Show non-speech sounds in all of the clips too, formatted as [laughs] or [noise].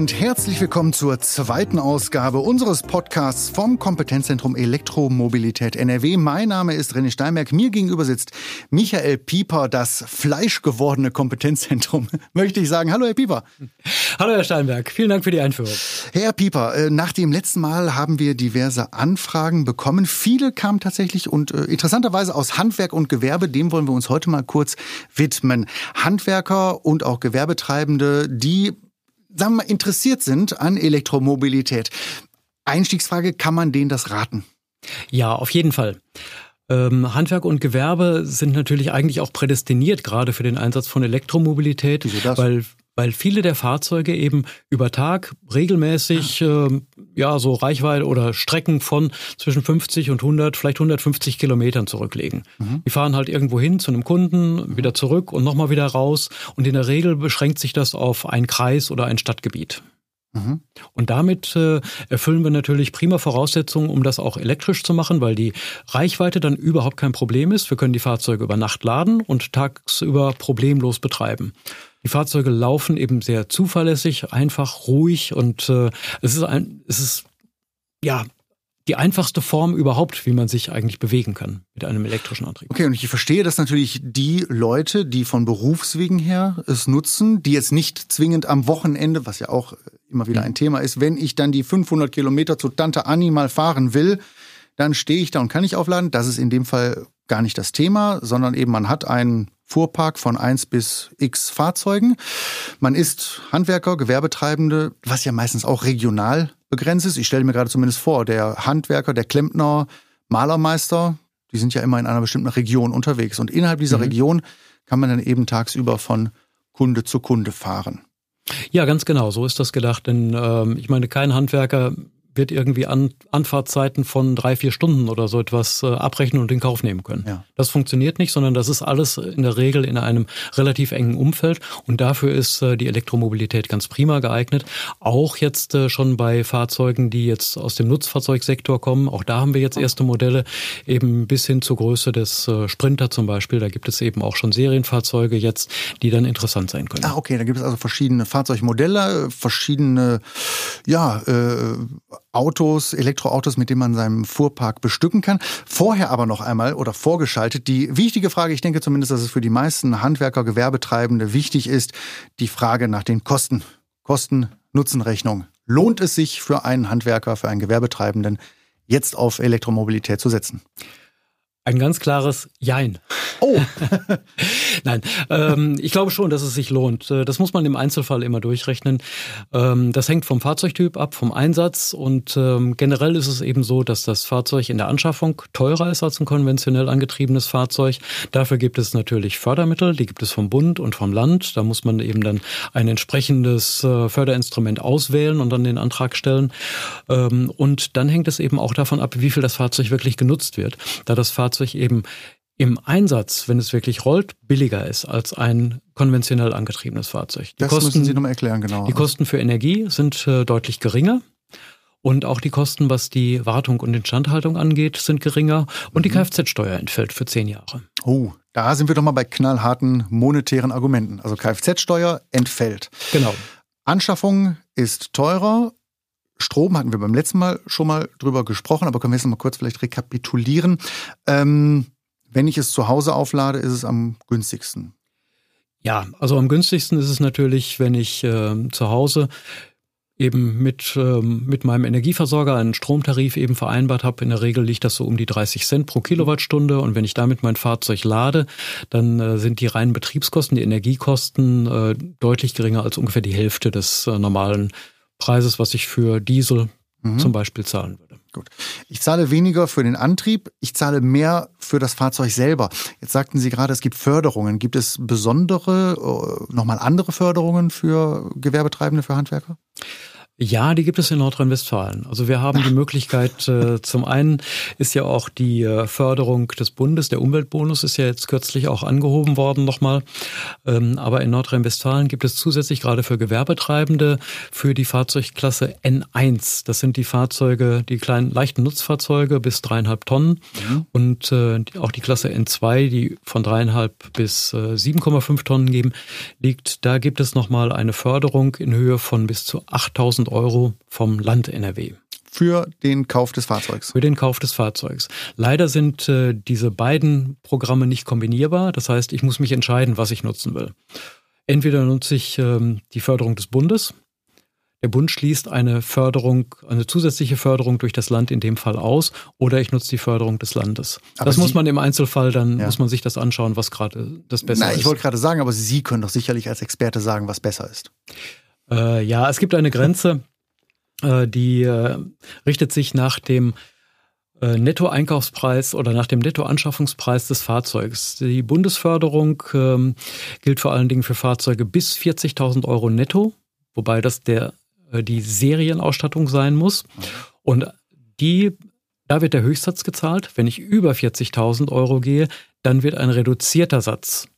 und herzlich willkommen zur zweiten Ausgabe unseres Podcasts vom Kompetenzzentrum Elektromobilität NRW. Mein Name ist René Steinberg. Mir gegenüber sitzt Michael Pieper, das fleischgewordene Kompetenzzentrum. [laughs] Möchte ich sagen, hallo Herr Pieper. Hallo Herr Steinberg, vielen Dank für die Einführung. Herr Pieper, äh, nach dem letzten Mal haben wir diverse Anfragen bekommen. Viele kamen tatsächlich und äh, interessanterweise aus Handwerk und Gewerbe. Dem wollen wir uns heute mal kurz widmen. Handwerker und auch Gewerbetreibende, die sagen wir mal, interessiert sind an Elektromobilität. Einstiegsfrage, kann man denen das raten? Ja, auf jeden Fall. Ähm, Handwerk und Gewerbe sind natürlich eigentlich auch prädestiniert gerade für den Einsatz von Elektromobilität, Wieso das? weil weil viele der Fahrzeuge eben über Tag regelmäßig ja, äh, ja so Reichweite oder Strecken von zwischen 50 und 100, vielleicht 150 Kilometern zurücklegen. Mhm. Die fahren halt irgendwo hin zu einem Kunden, wieder zurück und nochmal wieder raus. Und in der Regel beschränkt sich das auf ein Kreis oder ein Stadtgebiet. Mhm. Und damit äh, erfüllen wir natürlich prima Voraussetzungen, um das auch elektrisch zu machen, weil die Reichweite dann überhaupt kein Problem ist. Wir können die Fahrzeuge über Nacht laden und tagsüber problemlos betreiben. Die Fahrzeuge laufen eben sehr zuverlässig, einfach, ruhig und äh, es ist ein, es ist ja die einfachste Form überhaupt, wie man sich eigentlich bewegen kann mit einem elektrischen Antrieb. Okay, und ich verstehe, dass natürlich die Leute, die von Berufswegen her es nutzen, die jetzt nicht zwingend am Wochenende, was ja auch immer wieder ein Thema ist, wenn ich dann die 500 Kilometer zu Tante Annie mal fahren will, dann stehe ich da und kann ich aufladen. Das ist in dem Fall gar nicht das Thema, sondern eben man hat einen Fuhrpark von eins bis x Fahrzeugen. Man ist Handwerker, Gewerbetreibende, was ja meistens auch regional begrenzt ist. Ich stelle mir gerade zumindest vor, der Handwerker, der Klempner, Malermeister, die sind ja immer in einer bestimmten Region unterwegs. Und innerhalb dieser mhm. Region kann man dann eben tagsüber von Kunde zu Kunde fahren. Ja, ganz genau, so ist das gedacht. Denn ähm, ich meine, kein Handwerker wird irgendwie an Anfahrtzeiten von drei, vier Stunden oder so etwas äh, abrechnen und in Kauf nehmen können. Ja. Das funktioniert nicht, sondern das ist alles in der Regel in einem relativ engen Umfeld und dafür ist äh, die Elektromobilität ganz prima geeignet. Auch jetzt äh, schon bei Fahrzeugen, die jetzt aus dem Nutzfahrzeugsektor kommen. Auch da haben wir jetzt erste Modelle eben bis hin zur Größe des äh, Sprinter zum Beispiel. Da gibt es eben auch schon Serienfahrzeuge jetzt, die dann interessant sein können. Ah, okay, da gibt es also verschiedene Fahrzeugmodelle, verschiedene ja, äh, Autos, Elektroautos, mit denen man seinen Fuhrpark bestücken kann. Vorher aber noch einmal oder vorgeschaltet die wichtige Frage, ich denke zumindest, dass es für die meisten Handwerker, Gewerbetreibende wichtig ist, die Frage nach den Kosten. Kosten-Nutzen-Rechnung. Lohnt es sich für einen Handwerker, für einen Gewerbetreibenden, jetzt auf Elektromobilität zu setzen? Ein ganz klares Jein. Oh. [laughs] Nein, ähm, ich glaube schon, dass es sich lohnt. Äh, das muss man im Einzelfall immer durchrechnen. Ähm, das hängt vom Fahrzeugtyp ab, vom Einsatz und ähm, generell ist es eben so, dass das Fahrzeug in der Anschaffung teurer ist als ein konventionell angetriebenes Fahrzeug. Dafür gibt es natürlich Fördermittel, die gibt es vom Bund und vom Land. Da muss man eben dann ein entsprechendes äh, Förderinstrument auswählen und dann den Antrag stellen. Ähm, und dann hängt es eben auch davon ab, wie viel das Fahrzeug wirklich genutzt wird. Da das Fahrzeug Fahrzeug eben im Einsatz, wenn es wirklich rollt, billiger ist als ein konventionell angetriebenes Fahrzeug. Die das Kosten, müssen Sie nochmal erklären, genau. Die Kosten für Energie sind äh, deutlich geringer. Und auch die Kosten, was die Wartung und Instandhaltung angeht, sind geringer. Und die mhm. Kfz-Steuer entfällt für zehn Jahre. Oh, da sind wir doch mal bei knallharten monetären Argumenten. Also Kfz-Steuer entfällt. Genau. Anschaffung ist teurer, Strom hatten wir beim letzten Mal schon mal drüber gesprochen, aber können wir jetzt noch mal kurz vielleicht rekapitulieren. Ähm, wenn ich es zu Hause auflade, ist es am günstigsten. Ja, also am günstigsten ist es natürlich, wenn ich äh, zu Hause eben mit, ähm, mit meinem Energieversorger einen Stromtarif eben vereinbart habe. In der Regel liegt das so um die 30 Cent pro Kilowattstunde. Und wenn ich damit mein Fahrzeug lade, dann äh, sind die reinen Betriebskosten, die Energiekosten äh, deutlich geringer als ungefähr die Hälfte des äh, normalen Preises, was ich für Diesel mhm. zum Beispiel zahlen würde. Gut. Ich zahle weniger für den Antrieb, ich zahle mehr für das Fahrzeug selber. Jetzt sagten Sie gerade, es gibt Förderungen. Gibt es besondere, äh, nochmal andere Förderungen für Gewerbetreibende, für Handwerker? Ja, die gibt es in Nordrhein-Westfalen. Also wir haben die Möglichkeit, äh, zum einen ist ja auch die äh, Förderung des Bundes, der Umweltbonus ist ja jetzt kürzlich auch angehoben worden nochmal. Ähm, aber in Nordrhein-Westfalen gibt es zusätzlich gerade für Gewerbetreibende für die Fahrzeugklasse N1. Das sind die Fahrzeuge, die kleinen leichten Nutzfahrzeuge bis dreieinhalb Tonnen mhm. und äh, auch die Klasse N2, die von dreieinhalb bis äh, 7,5 Tonnen geben, liegt. Da gibt es nochmal eine Förderung in Höhe von bis zu 8000 Euro vom Land NRW. Für den Kauf des Fahrzeugs. Für den Kauf des Fahrzeugs. Leider sind äh, diese beiden Programme nicht kombinierbar. Das heißt, ich muss mich entscheiden, was ich nutzen will. Entweder nutze ich ähm, die Förderung des Bundes. Der Bund schließt eine Förderung, eine zusätzliche Förderung durch das Land in dem Fall aus, oder ich nutze die Förderung des Landes. Aber das Sie, muss man im Einzelfall, dann ja. muss man sich das anschauen, was gerade das Beste Na, ist. Ich wollte gerade sagen, aber Sie können doch sicherlich als Experte sagen, was besser ist. Äh, ja, es gibt eine Grenze, äh, die äh, richtet sich nach dem äh, Nettoeinkaufspreis oder nach dem Nettoanschaffungspreis des Fahrzeugs. Die Bundesförderung ähm, gilt vor allen Dingen für Fahrzeuge bis 40.000 Euro netto, wobei das der, äh, die Serienausstattung sein muss. Und die, da wird der Höchstsatz gezahlt. Wenn ich über 40.000 Euro gehe, dann wird ein reduzierter Satz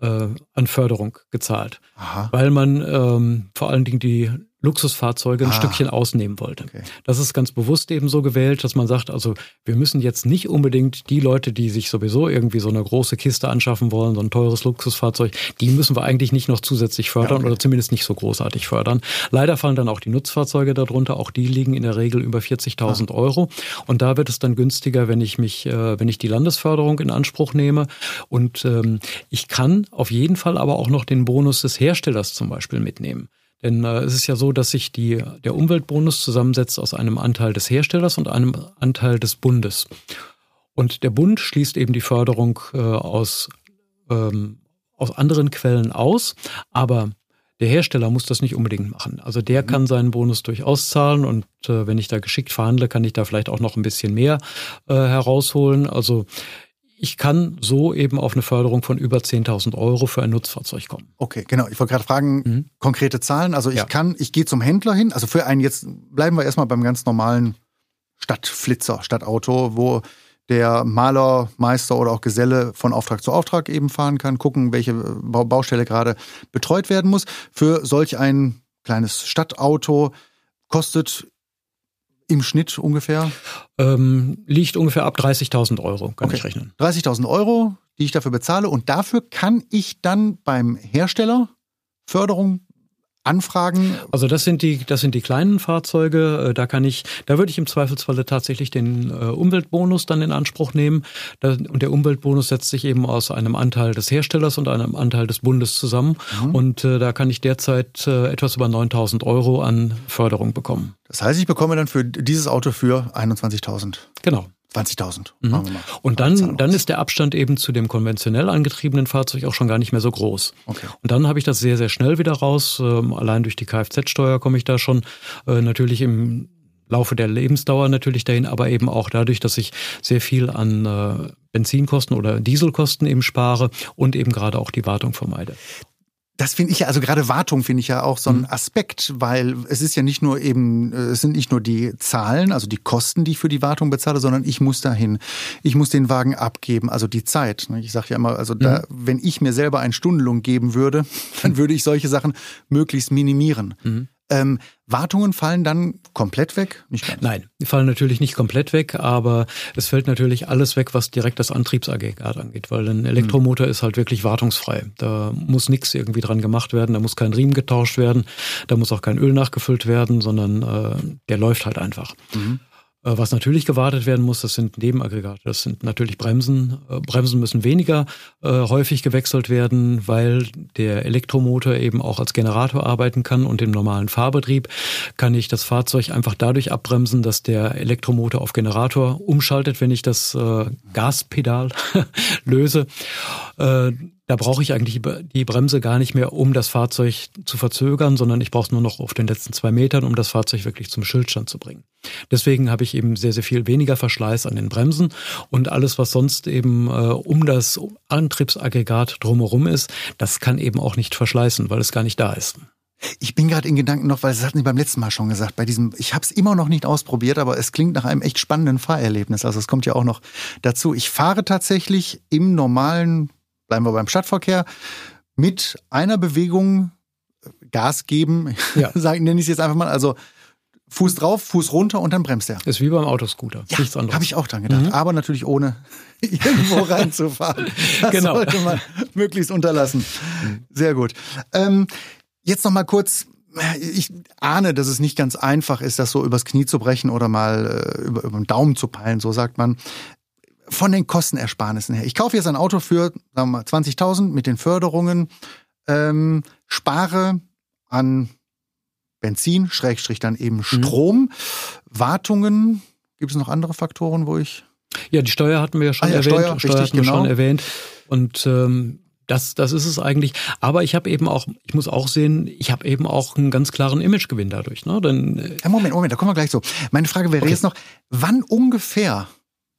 äh, an Förderung gezahlt, Aha. weil man ähm, vor allen Dingen die Luxusfahrzeuge ein ah, Stückchen ausnehmen wollte. Okay. Das ist ganz bewusst eben so gewählt, dass man sagt, also wir müssen jetzt nicht unbedingt die Leute, die sich sowieso irgendwie so eine große Kiste anschaffen wollen, so ein teures Luxusfahrzeug, die müssen wir eigentlich nicht noch zusätzlich fördern ja, okay. oder zumindest nicht so großartig fördern. Leider fallen dann auch die Nutzfahrzeuge darunter, auch die liegen in der Regel über 40.000 ah. Euro und da wird es dann günstiger, wenn ich mich, äh, wenn ich die Landesförderung in Anspruch nehme und ähm, ich kann auf jeden Fall aber auch noch den Bonus des Herstellers zum Beispiel mitnehmen. Denn äh, es ist ja so, dass sich die, der Umweltbonus zusammensetzt aus einem Anteil des Herstellers und einem Anteil des Bundes. Und der Bund schließt eben die Förderung äh, aus, ähm, aus anderen Quellen aus, aber der Hersteller muss das nicht unbedingt machen. Also der mhm. kann seinen Bonus durchaus zahlen und äh, wenn ich da geschickt verhandle, kann ich da vielleicht auch noch ein bisschen mehr äh, herausholen. Also ich kann so eben auf eine Förderung von über 10.000 Euro für ein Nutzfahrzeug kommen. Okay, genau. Ich wollte gerade fragen, mhm. konkrete Zahlen. Also ich ja. kann, ich gehe zum Händler hin. Also für einen jetzt bleiben wir erstmal beim ganz normalen Stadtflitzer, Stadtauto, wo der Maler, Meister oder auch Geselle von Auftrag zu Auftrag eben fahren kann, gucken, welche Baustelle gerade betreut werden muss. Für solch ein kleines Stadtauto kostet im Schnitt ungefähr? Ähm, liegt ungefähr ab 30.000 Euro, kann okay. ich rechnen. 30.000 Euro, die ich dafür bezahle. Und dafür kann ich dann beim Hersteller Förderung Anfragen? Also das sind die, das sind die kleinen Fahrzeuge. Äh, da kann ich, da würde ich im Zweifelsfalle tatsächlich den äh, Umweltbonus dann in Anspruch nehmen. Und der Umweltbonus setzt sich eben aus einem Anteil des Herstellers und einem Anteil des Bundes zusammen. Mhm. Und äh, da kann ich derzeit etwas über 9000 Euro an Förderung bekommen. Das heißt, ich bekomme dann für dieses Auto für 21.000. Genau. 20.000. Mhm. Und dann, dann ist der Abstand eben zu dem konventionell angetriebenen Fahrzeug auch schon gar nicht mehr so groß. Okay. Und dann habe ich das sehr, sehr schnell wieder raus. Ähm, allein durch die Kfz-Steuer komme ich da schon äh, natürlich im Laufe der Lebensdauer natürlich dahin, aber eben auch dadurch, dass ich sehr viel an äh, Benzinkosten oder Dieselkosten eben spare und eben gerade auch die Wartung vermeide das finde ich ja, also gerade Wartung finde ich ja auch so ein mhm. Aspekt, weil es ist ja nicht nur eben, äh, es sind nicht nur die Zahlen, also die Kosten, die ich für die Wartung bezahle, sondern ich muss dahin. Ich muss den Wagen abgeben, also die Zeit. Ne? Ich sage ja immer, also da, mhm. wenn ich mir selber einen Stundenlohn geben würde, [laughs] dann würde ich solche Sachen möglichst minimieren. Mhm. Ähm, Wartungen fallen dann komplett weg? Nein, die fallen natürlich nicht komplett weg, aber es fällt natürlich alles weg, was direkt das Antriebsaggregat angeht, weil ein Elektromotor mhm. ist halt wirklich wartungsfrei. Da muss nichts irgendwie dran gemacht werden, da muss kein Riemen getauscht werden, da muss auch kein Öl nachgefüllt werden, sondern äh, der läuft halt einfach. Mhm. Äh, was natürlich gewartet werden muss, das sind Nebenaggregate. Das sind natürlich Bremsen. Äh, Bremsen müssen weniger äh, häufig gewechselt werden, weil der Elektromotor eben auch als Generator arbeiten kann und im normalen Fahrbetrieb kann ich das Fahrzeug einfach dadurch abbremsen, dass der Elektromotor auf Generator umschaltet, wenn ich das Gaspedal [laughs] löse. Da brauche ich eigentlich die Bremse gar nicht mehr, um das Fahrzeug zu verzögern, sondern ich brauche es nur noch auf den letzten zwei Metern, um das Fahrzeug wirklich zum Schildstand zu bringen. Deswegen habe ich eben sehr, sehr viel weniger Verschleiß an den Bremsen und alles, was sonst eben äh, um das Antriebsaggregat drumherum ist, das kann eben auch nicht verschleißen, weil es gar nicht da ist. Ich bin gerade in Gedanken noch, weil das hatten Sie beim letzten Mal schon gesagt, bei diesem, ich habe es immer noch nicht ausprobiert, aber es klingt nach einem echt spannenden Fahrerlebnis. Also es kommt ja auch noch dazu. Ich fahre tatsächlich im normalen, bleiben wir beim Stadtverkehr, mit einer Bewegung Gas geben, ja. [laughs] nenne ich es jetzt einfach mal. Also Fuß drauf, Fuß runter und dann bremst er. Ist wie beim Autoscooter. Ja, Nichts anderes. Habe ich auch dran gedacht. Mhm. Aber natürlich ohne [laughs] irgendwo [laughs] reinzufahren. Das genau. sollte man möglichst unterlassen. Sehr gut. Ähm, jetzt noch mal kurz. Ich ahne, dass es nicht ganz einfach ist, das so übers Knie zu brechen oder mal äh, über, über den Daumen zu peilen, so sagt man. Von den Kostenersparnissen her. Ich kaufe jetzt ein Auto für, sagen wir mal, 20.000 mit den Förderungen, ähm, spare an Benzin, Schrägstrich dann eben mhm. Strom. Mhm. Wartungen, gibt es noch andere Faktoren, wo ich. Ja, die Steuer hatten wir ja schon ah, ja, erwähnt. Steuer, Steuer richtig, hatten wir genau. schon erwähnt. Und ähm, das, das ist es eigentlich. Aber ich habe eben auch, ich muss auch sehen, ich habe eben auch einen ganz klaren Imagegewinn dadurch. Ne? Denn, äh ja, Moment, Moment, da kommen wir gleich so. Meine Frage wäre okay. jetzt noch, wann ungefähr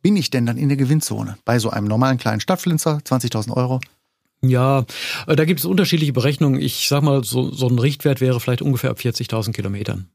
bin ich denn dann in der Gewinnzone? Bei so einem normalen kleinen Stadtflinzer, 20.000 Euro? Ja, äh, da gibt es unterschiedliche Berechnungen. Ich sag mal, so, so ein Richtwert wäre vielleicht ungefähr ab 40.000 Kilometern.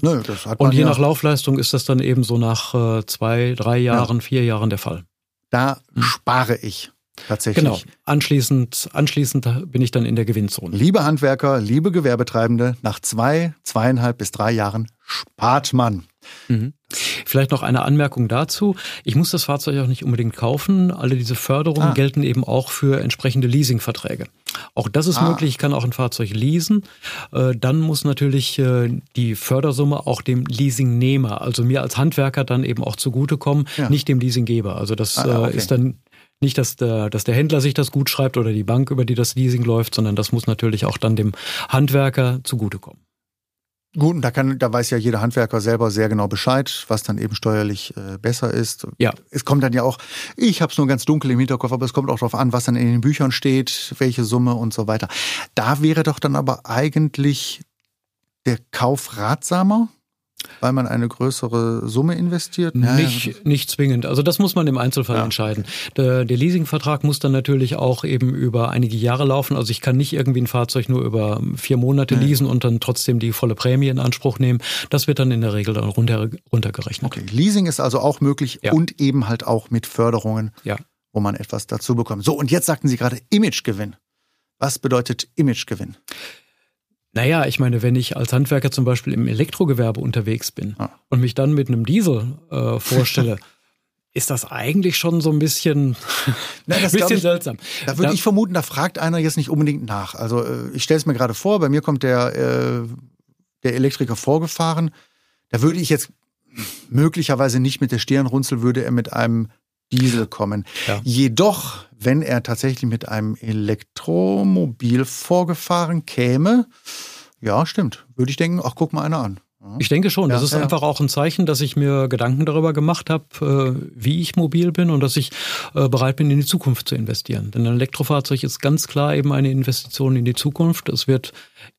Nö, das hat man Und je ja nach Laufleistung ist das dann eben so nach äh, zwei, drei Jahren, ja. vier Jahren der Fall. Da hm. spare ich tatsächlich. Genau. Anschließend, anschließend bin ich dann in der Gewinnzone. Liebe Handwerker, liebe Gewerbetreibende, nach zwei, zweieinhalb bis drei Jahren spart man. Mhm. Vielleicht noch eine Anmerkung dazu. Ich muss das Fahrzeug auch nicht unbedingt kaufen. Alle diese Förderungen ah. gelten eben auch für entsprechende Leasingverträge. Auch das ist ah. möglich. Ich kann auch ein Fahrzeug leasen. Äh, dann muss natürlich äh, die Fördersumme auch dem Leasingnehmer, also mir als Handwerker dann eben auch zugutekommen, ja. nicht dem Leasinggeber. Also das ah, okay. ist dann nicht, dass der, dass der Händler sich das gut schreibt oder die Bank, über die das Leasing läuft, sondern das muss natürlich auch dann dem Handwerker zugutekommen. Gut, und da kann, da weiß ja jeder Handwerker selber sehr genau Bescheid, was dann eben steuerlich äh, besser ist. Ja. Es kommt dann ja auch, ich habe es nur ganz dunkel im Hinterkopf, aber es kommt auch darauf an, was dann in den Büchern steht, welche Summe und so weiter. Da wäre doch dann aber eigentlich der Kauf ratsamer, weil man eine größere Summe investiert? Nicht, ja. nicht zwingend. Also das muss man im Einzelfall ja. entscheiden. Der, der, Leasingvertrag muss dann natürlich auch eben über einige Jahre laufen. Also ich kann nicht irgendwie ein Fahrzeug nur über vier Monate ja. leasen und dann trotzdem die volle Prämie in Anspruch nehmen. Das wird dann in der Regel dann runter, runtergerechnet. Okay, Leasing ist also auch möglich und eben halt auch mit Förderungen, wo man etwas dazu bekommt. So, und jetzt sagten Sie gerade Imagegewinn. Was bedeutet Imagegewinn? Naja, ich meine, wenn ich als Handwerker zum Beispiel im Elektrogewerbe unterwegs bin ah. und mich dann mit einem Diesel äh, vorstelle, [laughs] ist das eigentlich schon so ein bisschen, [laughs] Nein, das [laughs] bisschen ich, seltsam. Da würde ich vermuten, da fragt einer jetzt nicht unbedingt nach. Also äh, ich stelle es mir gerade vor, bei mir kommt der, äh, der Elektriker vorgefahren. Da würde ich jetzt möglicherweise nicht mit der Stirnrunzel, würde er mit einem Diesel kommen. Ja. Jedoch, wenn er tatsächlich mit einem Elektromobil vorgefahren käme, ja, stimmt, würde ich denken, ach, guck mal einer an. Ich denke schon. Ja, das ist ja. einfach auch ein Zeichen, dass ich mir Gedanken darüber gemacht habe, äh, wie ich mobil bin und dass ich äh, bereit bin, in die Zukunft zu investieren. Denn ein Elektrofahrzeug ist ganz klar eben eine Investition in die Zukunft. Es wird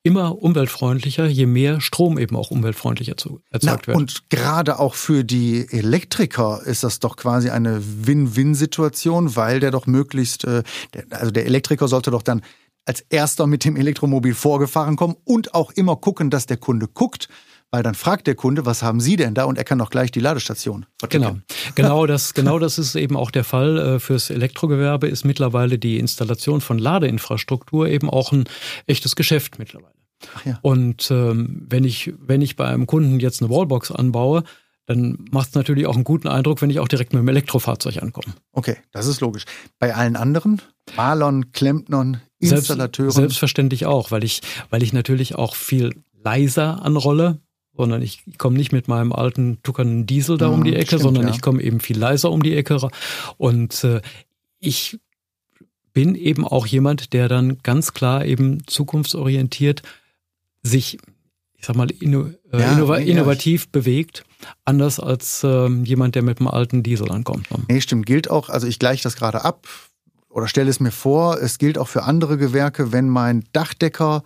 immer umweltfreundlicher, je mehr Strom eben auch umweltfreundlicher erzeugt wird. Und gerade auch für die Elektriker ist das doch quasi eine Win-Win-Situation, weil der doch möglichst, äh, also der Elektriker sollte doch dann als erster mit dem Elektromobil vorgefahren kommen und auch immer gucken, dass der Kunde guckt weil dann fragt der Kunde, was haben Sie denn da? Und er kann auch gleich die Ladestation verticken. Genau, [laughs] genau das, genau das ist eben auch der Fall. Äh, fürs Elektrogewerbe ist mittlerweile die Installation von Ladeinfrastruktur eben auch ein echtes Geschäft mittlerweile. Ja. Und ähm, wenn ich, wenn ich bei einem Kunden jetzt eine Wallbox anbaue, dann macht es natürlich auch einen guten Eindruck, wenn ich auch direkt mit dem Elektrofahrzeug ankomme. Okay, das ist logisch. Bei allen anderen, Malern, Klempnern, Installateuren? Selbst, selbstverständlich auch, weil ich, weil ich natürlich auch viel leiser anrolle sondern ich komme nicht mit meinem alten tuckernden Diesel da um die Ecke, stimmt, sondern ja. ich komme eben viel leiser um die Ecke. Und äh, ich bin eben auch jemand, der dann ganz klar eben zukunftsorientiert sich, ich sag mal, inno, äh, ja, innov innovativ ja. bewegt, anders als äh, jemand, der mit einem alten Diesel ankommt. Ne? Nee, stimmt, gilt auch, also ich gleiche das gerade ab oder stelle es mir vor, es gilt auch für andere Gewerke, wenn mein Dachdecker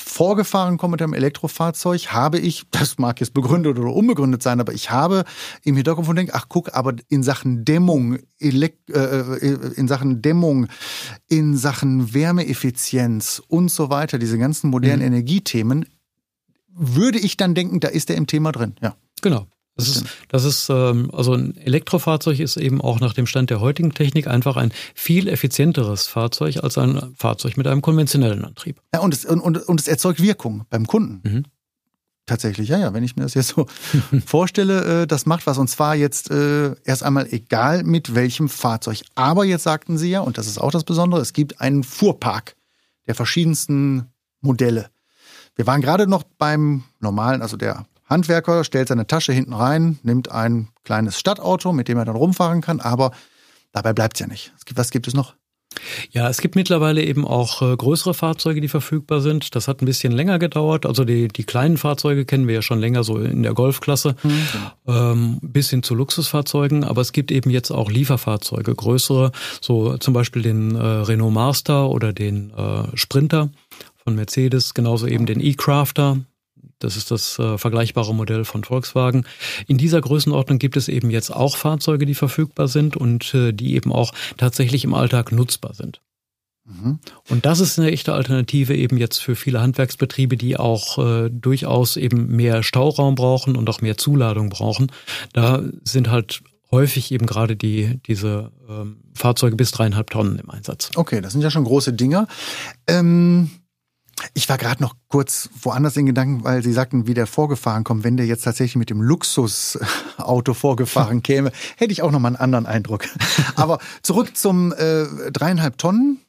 vorgefahren komme mit einem Elektrofahrzeug, habe ich, das mag jetzt begründet oder unbegründet sein, aber ich habe im Hinterkopf und denke, ach guck, aber in Sachen Dämmung, Elekt äh, äh, in Sachen Dämmung, in Sachen Wärmeeffizienz und so weiter, diese ganzen modernen mhm. Energiethemen, würde ich dann denken, da ist er im Thema drin, ja. Genau. Das ist, das ist ähm, also ein Elektrofahrzeug ist eben auch nach dem Stand der heutigen Technik einfach ein viel effizienteres Fahrzeug als ein Fahrzeug mit einem konventionellen Antrieb. Ja, und es, und, und es erzeugt Wirkung beim Kunden. Mhm. Tatsächlich, ja, ja. Wenn ich mir das jetzt so [laughs] vorstelle, äh, das macht was. Und zwar jetzt äh, erst einmal egal mit welchem Fahrzeug. Aber jetzt sagten Sie ja, und das ist auch das Besondere, es gibt einen Fuhrpark der verschiedensten Modelle. Wir waren gerade noch beim normalen, also der Handwerker stellt seine Tasche hinten rein, nimmt ein kleines Stadtauto, mit dem er dann rumfahren kann, aber dabei bleibt es ja nicht. Was gibt es noch? Ja, es gibt mittlerweile eben auch äh, größere Fahrzeuge, die verfügbar sind. Das hat ein bisschen länger gedauert. Also die, die kleinen Fahrzeuge kennen wir ja schon länger, so in der Golfklasse, mhm. ähm, bis hin zu Luxusfahrzeugen. Aber es gibt eben jetzt auch Lieferfahrzeuge, größere, so zum Beispiel den äh, Renault Master oder den äh, Sprinter von Mercedes, genauso eben den E-Crafter, das ist das äh, vergleichbare Modell von Volkswagen. In dieser Größenordnung gibt es eben jetzt auch Fahrzeuge, die verfügbar sind und äh, die eben auch tatsächlich im Alltag nutzbar sind. Mhm. Und das ist eine echte Alternative eben jetzt für viele Handwerksbetriebe, die auch äh, durchaus eben mehr Stauraum brauchen und auch mehr Zuladung brauchen. Da sind halt häufig eben gerade die, diese ähm, Fahrzeuge bis dreieinhalb Tonnen im Einsatz. Okay, das sind ja schon große Dinger. Ähm ich war gerade noch kurz woanders in Gedanken, weil Sie sagten, wie der vorgefahren kommt. Wenn der jetzt tatsächlich mit dem Luxusauto vorgefahren [laughs] käme, hätte ich auch noch mal einen anderen Eindruck. Aber zurück zum äh, dreieinhalb Tonnen.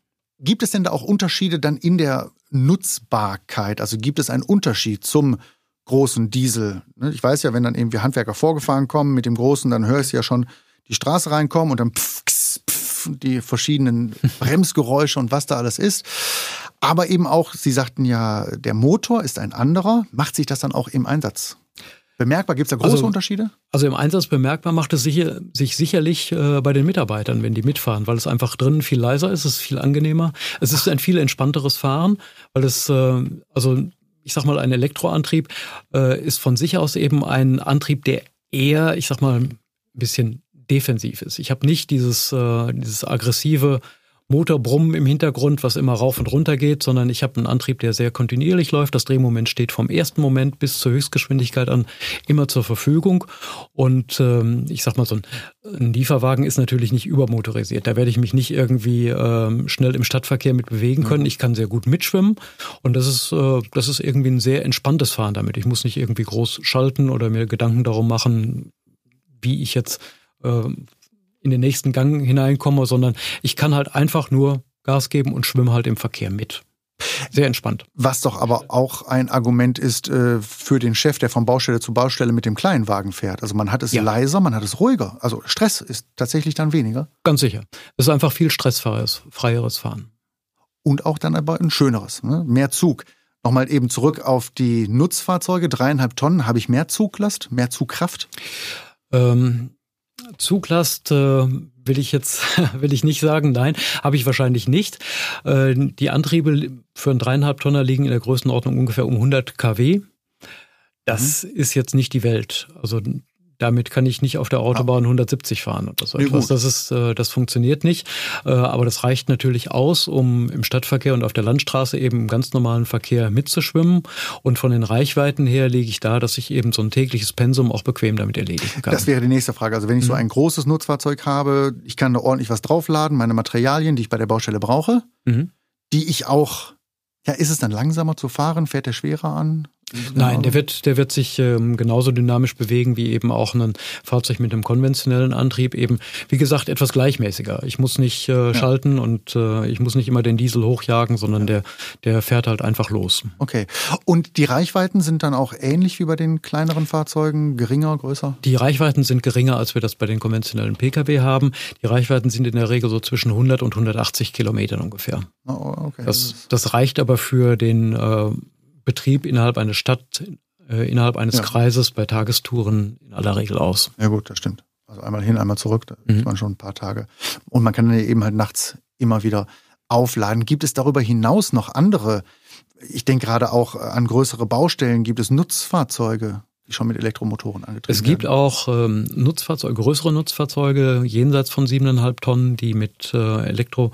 Gibt es denn da auch Unterschiede dann in der Nutzbarkeit? Also gibt es einen Unterschied zum großen Diesel? Ne, ich weiß ja, wenn dann irgendwie Handwerker vorgefahren kommen mit dem großen, dann höre ich ja schon die Straße reinkommen und dann pff, pff, die verschiedenen [laughs] Bremsgeräusche und was da alles ist. Aber eben auch, Sie sagten ja, der Motor ist ein anderer. Macht sich das dann auch im Einsatz bemerkbar? Gibt es da große also, Unterschiede? Also im Einsatz bemerkbar macht es sich, sich sicherlich äh, bei den Mitarbeitern, wenn die mitfahren, weil es einfach drinnen viel leiser ist, es ist viel angenehmer. Es ist ein viel entspannteres Fahren, weil es, äh, also ich sag mal, ein Elektroantrieb äh, ist von sich aus eben ein Antrieb, der eher, ich sag mal, ein bisschen defensiv ist. Ich habe nicht dieses, äh, dieses aggressive Motorbrummen im Hintergrund, was immer rauf und runter geht, sondern ich habe einen Antrieb, der sehr kontinuierlich läuft. Das Drehmoment steht vom ersten Moment bis zur Höchstgeschwindigkeit an immer zur Verfügung. Und ähm, ich sag mal, so ein, ein Lieferwagen ist natürlich nicht übermotorisiert. Da werde ich mich nicht irgendwie ähm, schnell im Stadtverkehr mit bewegen können. Ich kann sehr gut mitschwimmen und das ist, äh, das ist irgendwie ein sehr entspanntes Fahren damit. Ich muss nicht irgendwie groß schalten oder mir Gedanken darum machen, wie ich jetzt äh, in den nächsten Gang hineinkomme, sondern ich kann halt einfach nur Gas geben und schwimme halt im Verkehr mit. Sehr entspannt. Was doch aber auch ein Argument ist äh, für den Chef, der von Baustelle zu Baustelle mit dem kleinen Wagen fährt. Also man hat es ja. leiser, man hat es ruhiger. Also Stress ist tatsächlich dann weniger. Ganz sicher. Es ist einfach viel stressfreieres freieres Fahren. Und auch dann aber ein schöneres, ne? mehr Zug. Nochmal eben zurück auf die Nutzfahrzeuge. Dreieinhalb Tonnen, habe ich mehr Zuglast, mehr Zugkraft? Ähm, Zuglast äh, will ich jetzt [laughs] will ich nicht sagen, nein, habe ich wahrscheinlich nicht. Äh, die Antriebe für einen dreieinhalb Tonner liegen in der Größenordnung ungefähr um 100 kW. Das mhm. ist jetzt nicht die Welt. Also damit kann ich nicht auf der Autobahn 170 fahren oder so nee, etwas. Das ist, äh, das funktioniert nicht. Äh, aber das reicht natürlich aus, um im Stadtverkehr und auf der Landstraße eben im ganz normalen Verkehr mitzuschwimmen. Und von den Reichweiten her lege ich da, dass ich eben so ein tägliches Pensum auch bequem damit erledigen kann. Das wäre die nächste Frage. Also wenn ich so mhm. ein großes Nutzfahrzeug habe, ich kann da ordentlich was draufladen, meine Materialien, die ich bei der Baustelle brauche, mhm. die ich auch ja, ist es dann langsamer zu fahren? Fährt der schwerer an? Nein, der wird, der wird sich ähm, genauso dynamisch bewegen wie eben auch ein Fahrzeug mit einem konventionellen Antrieb. Eben, wie gesagt, etwas gleichmäßiger. Ich muss nicht äh, ja. schalten und äh, ich muss nicht immer den Diesel hochjagen, sondern der, der fährt halt einfach los. Okay. Und die Reichweiten sind dann auch ähnlich wie bei den kleineren Fahrzeugen, geringer, größer? Die Reichweiten sind geringer, als wir das bei den konventionellen Pkw haben. Die Reichweiten sind in der Regel so zwischen 100 und 180 Kilometern ungefähr. Oh, okay. Das, das reicht aber für den äh, Betrieb innerhalb einer Stadt, äh, innerhalb eines ja. Kreises bei Tagestouren in aller Regel aus. Ja gut, das stimmt. Also einmal hin, einmal zurück, da mhm. ist man schon ein paar Tage. Und man kann dann eben halt nachts immer wieder aufladen. Gibt es darüber hinaus noch andere? Ich denke gerade auch an größere Baustellen. Gibt es Nutzfahrzeuge? die schon mit Elektromotoren angetrieben werden. Es gibt auch ähm, Nutzfahrzeuge, größere Nutzfahrzeuge jenseits von siebeneinhalb Tonnen, die mit äh, Elektro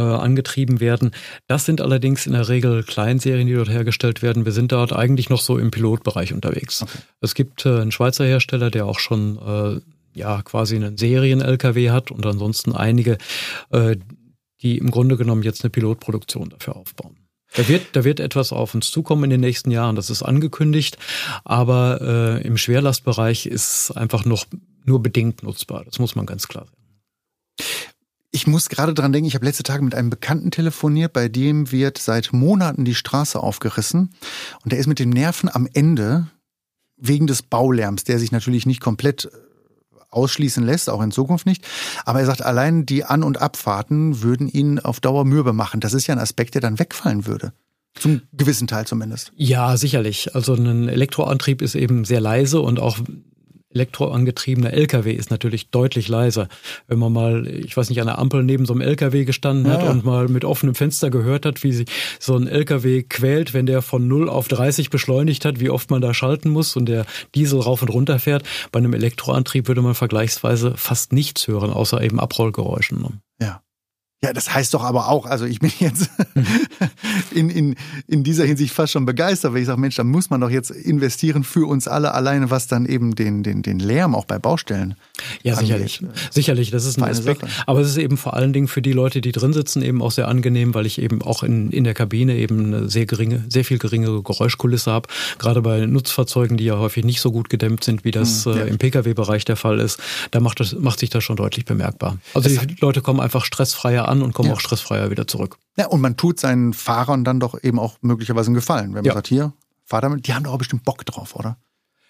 äh, angetrieben werden. Das sind allerdings in der Regel Kleinserien, die dort hergestellt werden. Wir sind dort eigentlich noch so im Pilotbereich unterwegs. Okay. Es gibt äh, einen Schweizer Hersteller, der auch schon äh, ja quasi einen Serien-LKW hat und ansonsten einige, äh, die im Grunde genommen jetzt eine Pilotproduktion dafür aufbauen. Da wird, da wird etwas auf uns zukommen in den nächsten Jahren, das ist angekündigt, aber äh, im Schwerlastbereich ist einfach noch nur bedingt nutzbar. Das muss man ganz klar sagen. Ich muss gerade dran denken, ich habe letzte Tage mit einem Bekannten telefoniert, bei dem wird seit Monaten die Straße aufgerissen und der ist mit den Nerven am Ende wegen des Baulärms, der sich natürlich nicht komplett ausschließen lässt, auch in Zukunft nicht. Aber er sagt, allein die An- und Abfahrten würden ihn auf Dauer mürbe machen. Das ist ja ein Aspekt, der dann wegfallen würde. Zum gewissen Teil zumindest. Ja, sicherlich. Also ein Elektroantrieb ist eben sehr leise und auch elektroangetriebener LKW ist natürlich deutlich leiser. Wenn man mal, ich weiß nicht, an der Ampel neben so einem LKW gestanden hat ja. und mal mit offenem Fenster gehört hat, wie sich so ein LKW quält, wenn der von 0 auf 30 beschleunigt hat, wie oft man da schalten muss und der Diesel rauf und runter fährt. Bei einem Elektroantrieb würde man vergleichsweise fast nichts hören, außer eben Abrollgeräuschen. Ja. Ja, das heißt doch aber auch, also ich bin jetzt [laughs] in, in, in dieser Hinsicht fast schon begeistert, weil ich sage, Mensch, da muss man doch jetzt investieren für uns alle alleine, was dann eben den, den, den Lärm auch bei Baustellen. Ja, sicherlich. Angeht. Sicherlich, das ist ein Aspekt. Aber es ist eben vor allen Dingen für die Leute, die drin sitzen, eben auch sehr angenehm, weil ich eben auch in, in der Kabine eben eine sehr geringe, sehr viel geringere Geräuschkulisse habe. Gerade bei Nutzfahrzeugen, die ja häufig nicht so gut gedämmt sind, wie das hm, ja. äh, im Pkw-Bereich der Fall ist, da macht, das, macht sich das schon deutlich bemerkbar. Also das die Leute kommen einfach stressfreier an und kommen ja. auch stressfreier wieder zurück. Ja, und man tut seinen Fahrern dann doch eben auch möglicherweise einen Gefallen. Wenn man ja. sagt, hier, fahr damit, die haben doch auch bestimmt Bock drauf, oder?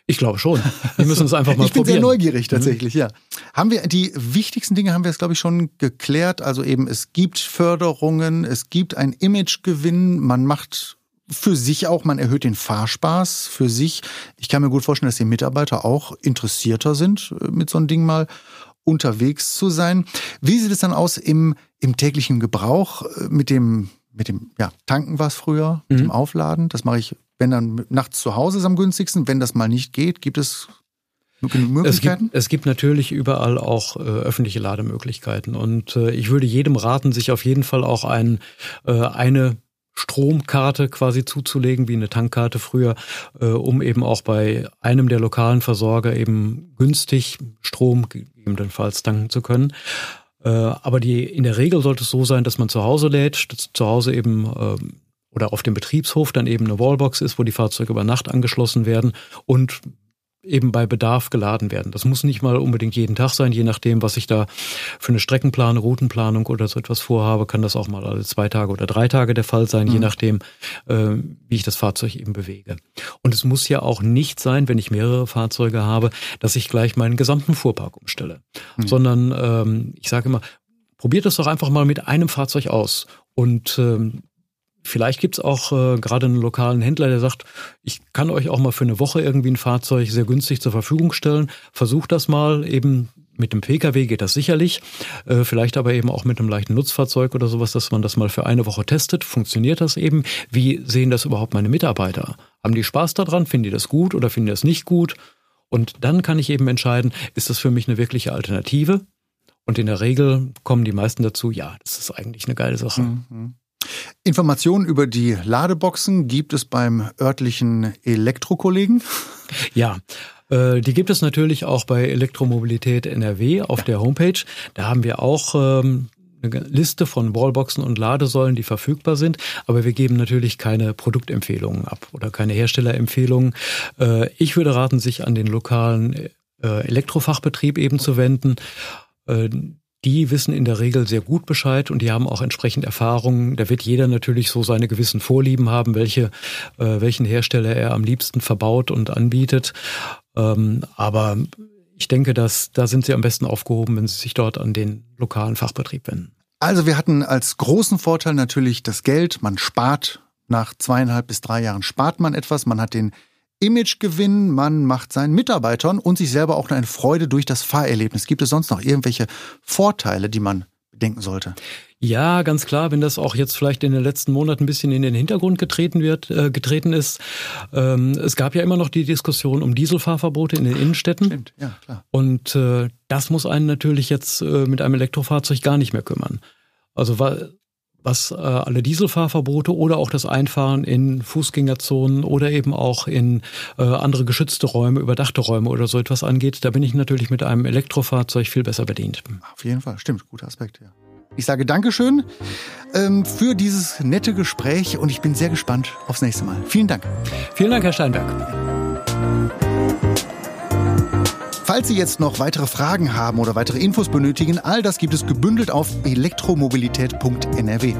Ich glaube schon. Wir müssen es einfach [laughs] mal ich bin probieren. sehr neugierig mhm. tatsächlich, mhm. ja. Haben wir die wichtigsten Dinge haben wir jetzt glaube ich schon geklärt. Also eben es gibt Förderungen, es gibt einen Imagegewinn, man macht für sich auch, man erhöht den Fahrspaß für sich. Ich kann mir gut vorstellen, dass die Mitarbeiter auch interessierter sind, äh, mit so einem Ding mal unterwegs zu sein. Wie sieht es dann aus im, im täglichen Gebrauch äh, mit dem, mit dem, ja, Tanken war es früher, mit mhm. dem Aufladen? Das mache ich, wenn dann nachts zu Hause ist am günstigsten. Wenn das mal nicht geht, gibt es es gibt, es gibt natürlich überall auch äh, öffentliche Lademöglichkeiten und äh, ich würde jedem raten, sich auf jeden Fall auch ein, äh, eine Stromkarte quasi zuzulegen, wie eine Tankkarte früher, äh, um eben auch bei einem der lokalen Versorger eben günstig Strom gegebenenfalls tanken zu können. Äh, aber die, in der Regel sollte es so sein, dass man zu Hause lädt, zu Hause eben äh, oder auf dem Betriebshof dann eben eine Wallbox ist, wo die Fahrzeuge über Nacht angeschlossen werden und eben bei Bedarf geladen werden. Das muss nicht mal unbedingt jeden Tag sein, je nachdem, was ich da für eine Streckenplan, Routenplanung oder so etwas vorhabe, kann das auch mal alle zwei Tage oder drei Tage der Fall sein, mhm. je nachdem, äh, wie ich das Fahrzeug eben bewege. Und es muss ja auch nicht sein, wenn ich mehrere Fahrzeuge habe, dass ich gleich meinen gesamten Fuhrpark umstelle, mhm. sondern ähm, ich sage immer, probiert das doch einfach mal mit einem Fahrzeug aus und ähm, Vielleicht gibt's auch äh, gerade einen lokalen Händler, der sagt, ich kann euch auch mal für eine Woche irgendwie ein Fahrzeug sehr günstig zur Verfügung stellen. Versucht das mal eben. Mit dem Pkw geht das sicherlich, äh, vielleicht aber eben auch mit einem leichten Nutzfahrzeug oder sowas, dass man das mal für eine Woche testet. Funktioniert das eben? Wie sehen das überhaupt meine Mitarbeiter? Haben die Spaß daran? Finden die das gut oder finden die das nicht gut? Und dann kann ich eben entscheiden, ist das für mich eine wirkliche Alternative? Und in der Regel kommen die meisten dazu, ja, das ist eigentlich eine geile Sache. Mhm. Informationen über die Ladeboxen gibt es beim örtlichen Elektrokollegen? Ja. Äh, die gibt es natürlich auch bei Elektromobilität NRW auf ja. der Homepage. Da haben wir auch ähm, eine Liste von Wallboxen und Ladesäulen, die verfügbar sind, aber wir geben natürlich keine Produktempfehlungen ab oder keine Herstellerempfehlungen. Äh, ich würde raten, sich an den lokalen äh, Elektrofachbetrieb eben zu wenden die wissen in der Regel sehr gut Bescheid und die haben auch entsprechend Erfahrungen. Da wird jeder natürlich so seine gewissen Vorlieben haben, welche, äh, welchen Hersteller er am liebsten verbaut und anbietet. Ähm, aber ich denke, dass da sind sie am besten aufgehoben, wenn sie sich dort an den lokalen Fachbetrieb wenden. Also wir hatten als großen Vorteil natürlich das Geld. Man spart nach zweieinhalb bis drei Jahren spart man etwas. Man hat den Imagegewinn, man macht seinen Mitarbeitern und sich selber auch eine Freude durch das Fahrerlebnis. Gibt es sonst noch irgendwelche Vorteile, die man bedenken sollte? Ja, ganz klar, wenn das auch jetzt vielleicht in den letzten Monaten ein bisschen in den Hintergrund getreten wird, äh, getreten ist. Ähm, es gab ja immer noch die Diskussion um Dieselfahrverbote in den Innenstädten. Stimmt, ja, klar. Und äh, das muss einen natürlich jetzt äh, mit einem Elektrofahrzeug gar nicht mehr kümmern. Also was äh, alle Dieselfahrverbote oder auch das Einfahren in Fußgängerzonen oder eben auch in äh, andere geschützte Räume, überdachte Räume oder so etwas angeht, da bin ich natürlich mit einem Elektrofahrzeug viel besser bedient. Auf jeden Fall, stimmt, guter Aspekt, ja. Ich sage Dankeschön ähm, für dieses nette Gespräch und ich bin sehr gespannt aufs nächste Mal. Vielen Dank. Vielen Dank, Herr Steinberg. Falls Sie jetzt noch weitere Fragen haben oder weitere Infos benötigen, all das gibt es gebündelt auf elektromobilität.nrw.